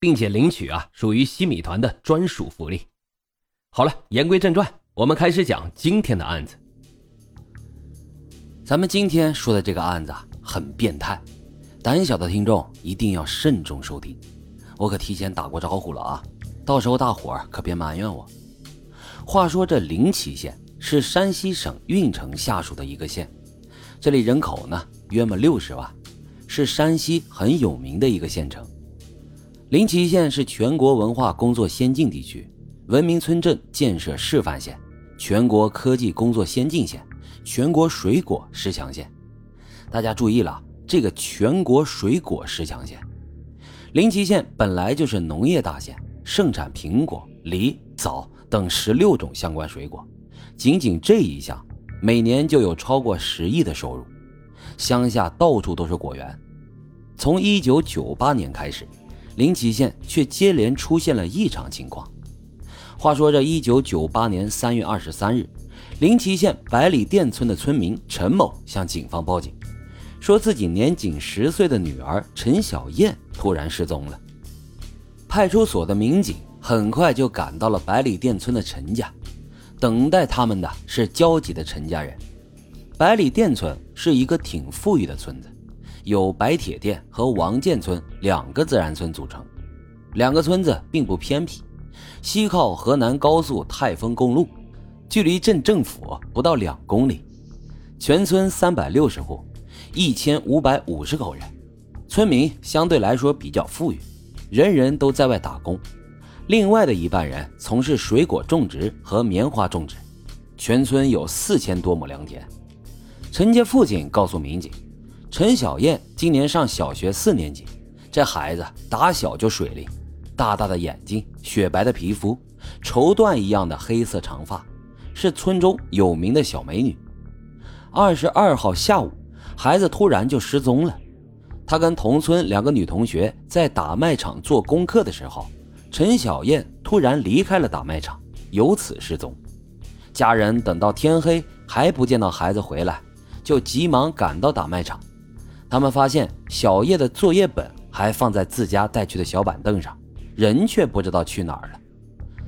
并且领取啊，属于西米团的专属福利。好了，言归正传，我们开始讲今天的案子。咱们今天说的这个案子，很变态，胆小的听众一定要慎重收听。我可提前打过招呼了啊，到时候大伙儿可别埋怨我。话说这临沂县是山西省运城下属的一个县，这里人口呢约么六十万，是山西很有名的一个县城。临沂县是全国文化工作先进地区、文明村镇建设示范县、全国科技工作先进县、全国水果十强县。大家注意了，这个全国水果十强县。临沂县本来就是农业大县，盛产苹果、梨、枣等十六种相关水果，仅仅这一项，每年就有超过十亿的收入。乡下到处都是果园。从一九九八年开始。临沂县却接连出现了异常情况。话说，这一九九八年三月二十三日，临沂县百里店村的村民陈某向警方报警，说自己年仅十岁的女儿陈小燕突然失踪了。派出所的民警很快就赶到了百里店村的陈家，等待他们的是焦急的陈家人。百里店村是一个挺富裕的村子。由白铁店和王建村两个自然村组成，两个村子并不偏僻，西靠河南高速泰丰公路，距离镇政府不到两公里。全村三百六十户，一千五百五十口人，村民相对来说比较富裕，人人都在外打工，另外的一半人从事水果种植和棉花种植。全村有四千多亩良田。陈家父亲告诉民警。陈小燕今年上小学四年级，这孩子打小就水灵，大大的眼睛，雪白的皮肤，绸缎一样的黑色长发，是村中有名的小美女。二十二号下午，孩子突然就失踪了。她跟同村两个女同学在打麦场做功课的时候，陈小燕突然离开了打麦场，由此失踪。家人等到天黑还不见到孩子回来，就急忙赶到打麦场。他们发现小叶的作业本还放在自家带去的小板凳上，人却不知道去哪儿了。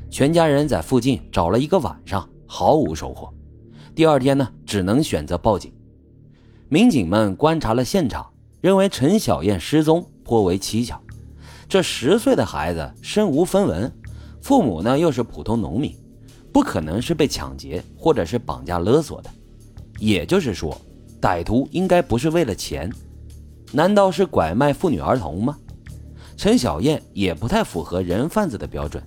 全家人在附近找了一个晚上，毫无收获。第二天呢，只能选择报警。民警们观察了现场，认为陈小燕失踪颇为蹊跷。这十岁的孩子身无分文，父母呢又是普通农民，不可能是被抢劫或者是绑架勒索的。也就是说，歹徒应该不是为了钱。难道是拐卖妇女儿童吗？陈小燕也不太符合人贩子的标准，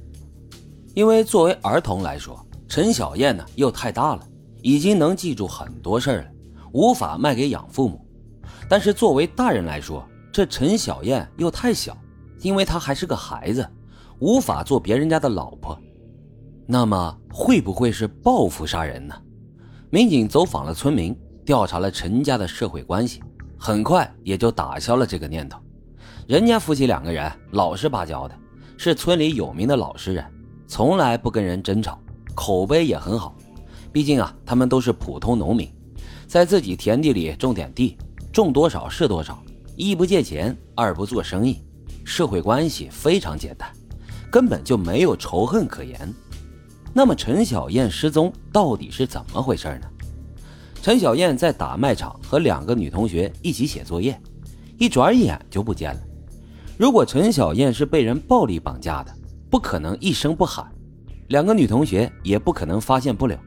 因为作为儿童来说，陈小燕呢又太大了，已经能记住很多事儿了，无法卖给养父母。但是作为大人来说，这陈小燕又太小，因为她还是个孩子，无法做别人家的老婆。那么会不会是报复杀人呢？民警走访了村民，调查了陈家的社会关系。很快也就打消了这个念头。人家夫妻两个人老实巴交的，是村里有名的老实人，从来不跟人争吵，口碑也很好。毕竟啊，他们都是普通农民，在自己田地里种点地，种多少是多少，一不借钱，二不做生意，社会关系非常简单，根本就没有仇恨可言。那么陈小燕失踪到底是怎么回事呢？陈小燕在打麦场和两个女同学一起写作业，一转眼就不见了。如果陈小燕是被人暴力绑架的，不可能一声不喊，两个女同学也不可能发现不了。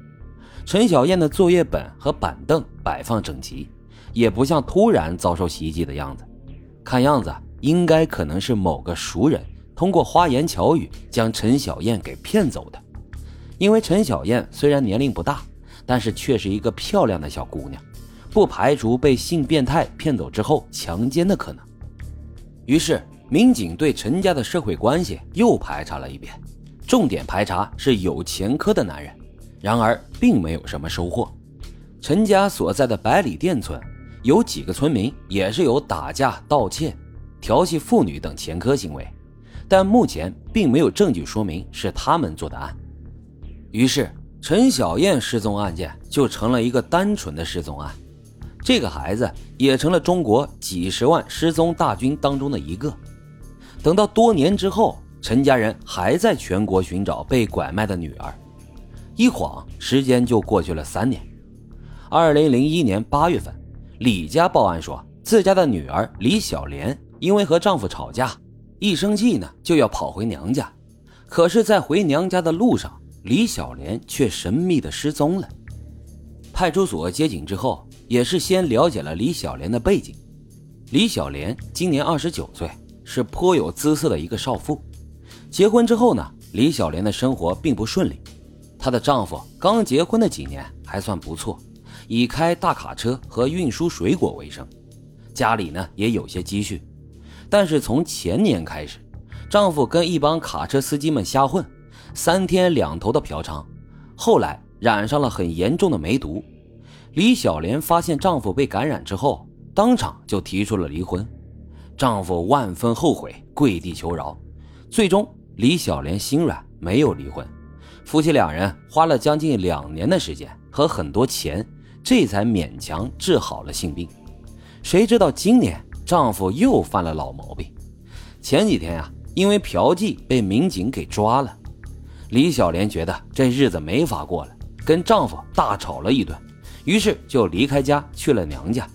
陈小燕的作业本和板凳摆放整齐，也不像突然遭受袭击的样子。看样子应该可能是某个熟人通过花言巧语将陈小燕给骗走的。因为陈小燕虽然年龄不大。但是却是一个漂亮的小姑娘，不排除被性变态骗走之后强奸的可能。于是，民警对陈家的社会关系又排查了一遍，重点排查是有前科的男人，然而并没有什么收获。陈家所在的百里店村有几个村民也是有打架、盗窃、调戏妇女等前科行为，但目前并没有证据说明是他们做的案。于是，陈小燕失踪案件就成了一个单纯的失踪案，这个孩子也成了中国几十万失踪大军当中的一个。等到多年之后，陈家人还在全国寻找被拐卖的女儿，一晃时间就过去了三年。二零零一年八月份，李家报案说自家的女儿李小莲因为和丈夫吵架，一生气呢就要跑回娘家，可是，在回娘家的路上，李小莲却神秘的失踪了。派出所接警之后，也是先了解了李小莲的背景。李小莲今年二十九岁，是颇有姿色的一个少妇。结婚之后呢，李小莲的生活并不顺利。她的丈夫刚结婚的几年还算不错，以开大卡车和运输水果为生，家里呢也有些积蓄。但是从前年开始，丈夫跟一帮卡车司机们瞎混，三天两头的嫖娼，后来染上了很严重的梅毒。李小莲发现丈夫被感染之后，当场就提出了离婚。丈夫万分后悔，跪地求饶，最终李小莲心软，没有离婚。夫妻两人花了将近两年的时间和很多钱，这才勉强治好了性病。谁知道今年丈夫又犯了老毛病。前几天呀，因为嫖妓被民警给抓了。李小莲觉得这日子没法过了，跟丈夫大吵了一顿，于是就离开家去了娘家。